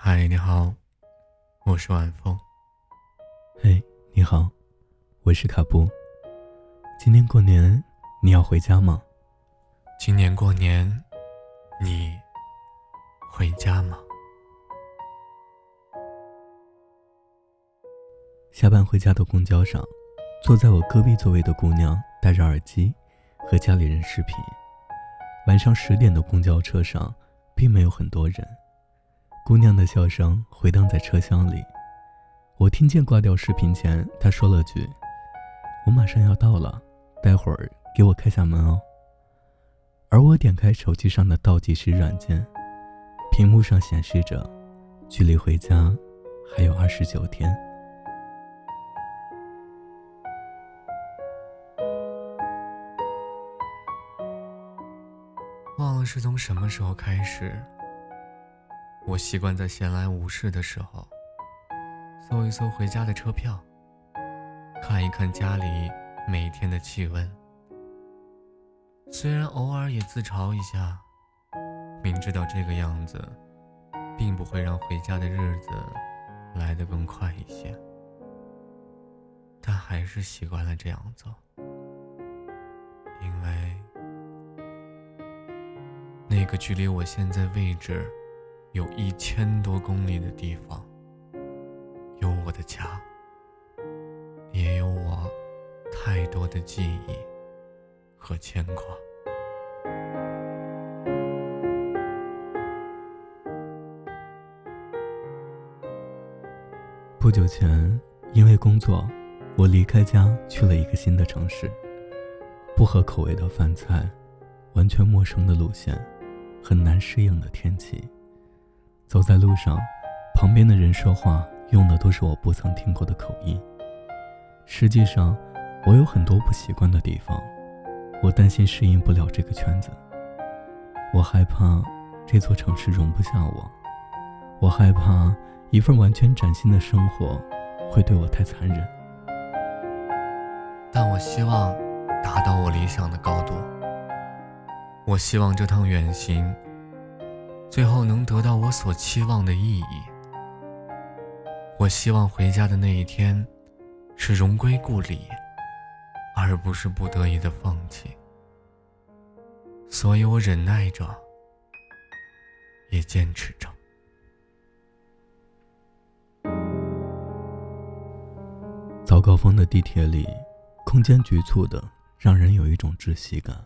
嗨，你好，我是晚风。嘿，你好，我是卡布。今年过年你要回家吗？今年过年你回家吗？下班回家的公交上，坐在我隔壁座位的姑娘戴着耳机，和家里人视频。晚上十点的公交车上，并没有很多人。姑娘的笑声回荡在车厢里，我听见挂掉视频前她说了句：“我马上要到了，待会儿给我开下门哦。”而我点开手机上的倒计时软件，屏幕上显示着，距离回家还有二十九天。忘了是从什么时候开始。我习惯在闲来无事的时候，搜一搜回家的车票，看一看家里每天的气温。虽然偶尔也自嘲一下，明知道这个样子，并不会让回家的日子来得更快一些，但还是习惯了这样做，因为那个距离我现在位置。有一千多公里的地方，有我的家，也有我太多的记忆和牵挂。不久前，因为工作，我离开家去了一个新的城市，不合口味的饭菜，完全陌生的路线，很难适应的天气。走在路上，旁边的人说话用的都是我不曾听过的口音。实际上，我有很多不习惯的地方，我担心适应不了这个圈子。我害怕这座城市容不下我，我害怕一份完全崭新的生活会对我太残忍。但我希望达到我理想的高度。我希望这趟远行。最后能得到我所期望的意义。我希望回家的那一天，是荣归故里，而不是不得已的放弃。所以我忍耐着，也坚持着。早高峰的地铁里，空间局促的，让人有一种窒息感。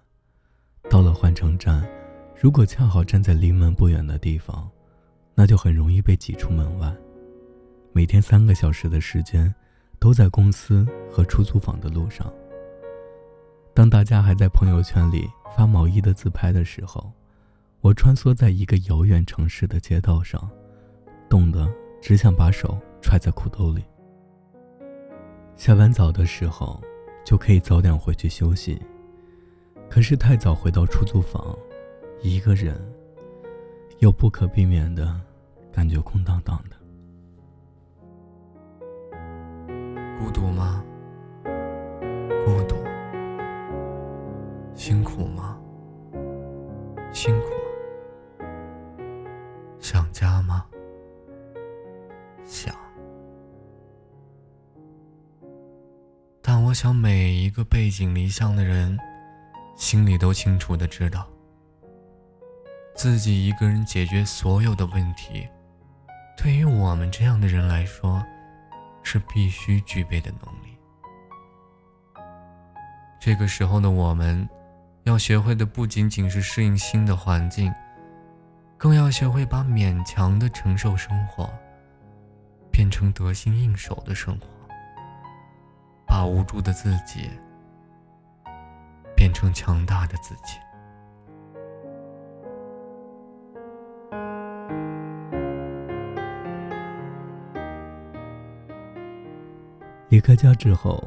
到了换乘站。如果恰好站在离门不远的地方，那就很容易被挤出门外。每天三个小时的时间，都在公司和出租房的路上。当大家还在朋友圈里发毛衣的自拍的时候，我穿梭在一个遥远城市的街道上，冻得只想把手揣在裤兜里。下班早的时候，就可以早点回去休息，可是太早回到出租房。一个人，又不可避免的感觉空荡荡的。孤独吗？孤独。辛苦吗？辛苦。想家吗？想。但我想，每一个背井离乡的人，心里都清楚的知道。自己一个人解决所有的问题，对于我们这样的人来说，是必须具备的能力。这个时候的我们，要学会的不仅仅是适应新的环境，更要学会把勉强的承受生活，变成得心应手的生活，把无助的自己变成强大的自己。离开家之后，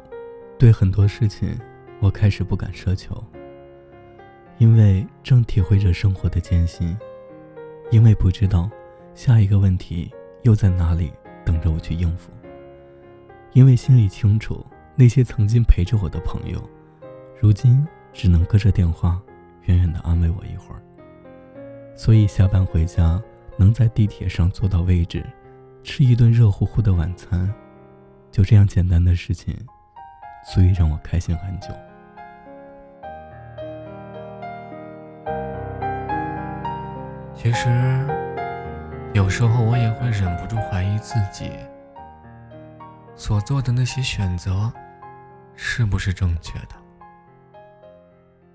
对很多事情，我开始不敢奢求。因为正体会着生活的艰辛，因为不知道下一个问题又在哪里等着我去应付。因为心里清楚，那些曾经陪着我的朋友，如今只能隔着电话，远远的安慰我一会儿。所以下班回家，能在地铁上坐到位置，吃一顿热乎乎的晚餐，就这样简单的事情，足以让我开心很久。其实，有时候我也会忍不住怀疑自己所做的那些选择，是不是正确的。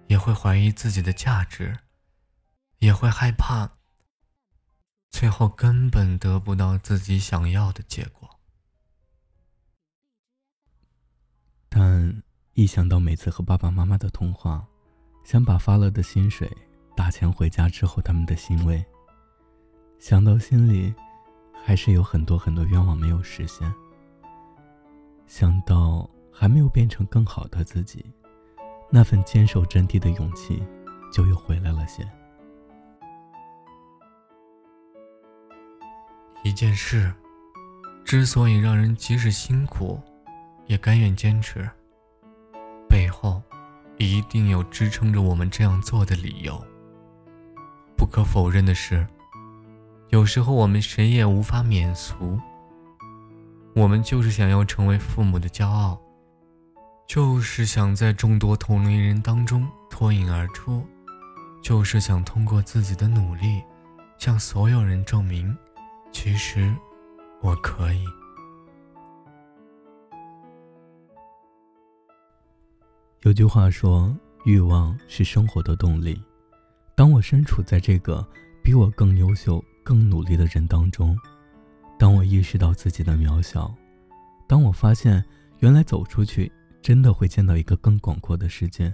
也会怀疑自己的价值，也会害怕最后根本得不到自己想要的结果。但一想到每次和爸爸妈妈的通话，想把发了的薪水打钱回家之后他们的欣慰，想到心里还是有很多很多愿望没有实现，想到还没有变成更好的自己。那份坚守阵地的勇气，就又回来了些。一件事，之所以让人即使辛苦，也甘愿坚持，背后一定有支撑着我们这样做的理由。不可否认的是，有时候我们谁也无法免俗。我们就是想要成为父母的骄傲。就是想在众多同龄人当中脱颖而出，就是想通过自己的努力，向所有人证明，其实我可以。有句话说，欲望是生活的动力。当我身处在这个比我更优秀、更努力的人当中，当我意识到自己的渺小，当我发现原来走出去。真的会见到一个更广阔的世界，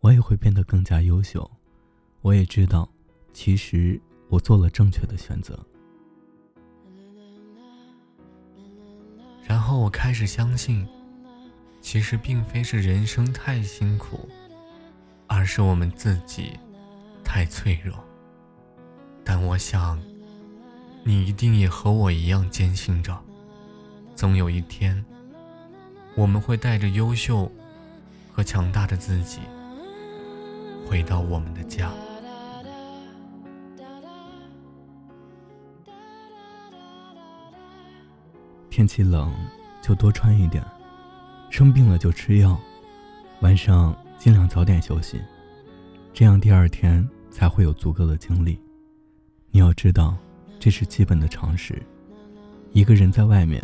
我也会变得更加优秀。我也知道，其实我做了正确的选择。然后我开始相信，其实并非是人生太辛苦，而是我们自己太脆弱。但我想，你一定也和我一样坚信着，总有一天。我们会带着优秀和强大的自己回到我们的家。天气冷就多穿一点，生病了就吃药，晚上尽量早点休息，这样第二天才会有足够的精力。你要知道，这是基本的常识。一个人在外面。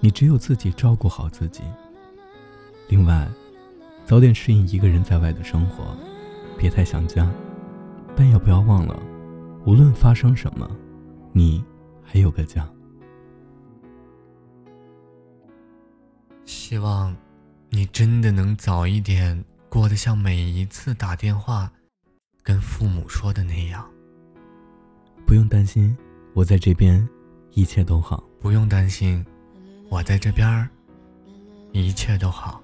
你只有自己照顾好自己。另外，早点适应一个人在外的生活，别太想家，但也不要忘了，无论发生什么，你还有个家。希望你真的能早一点过得像每一次打电话跟父母说的那样。不用担心，我在这边，一切都好。不用担心。我在这边，一切都好。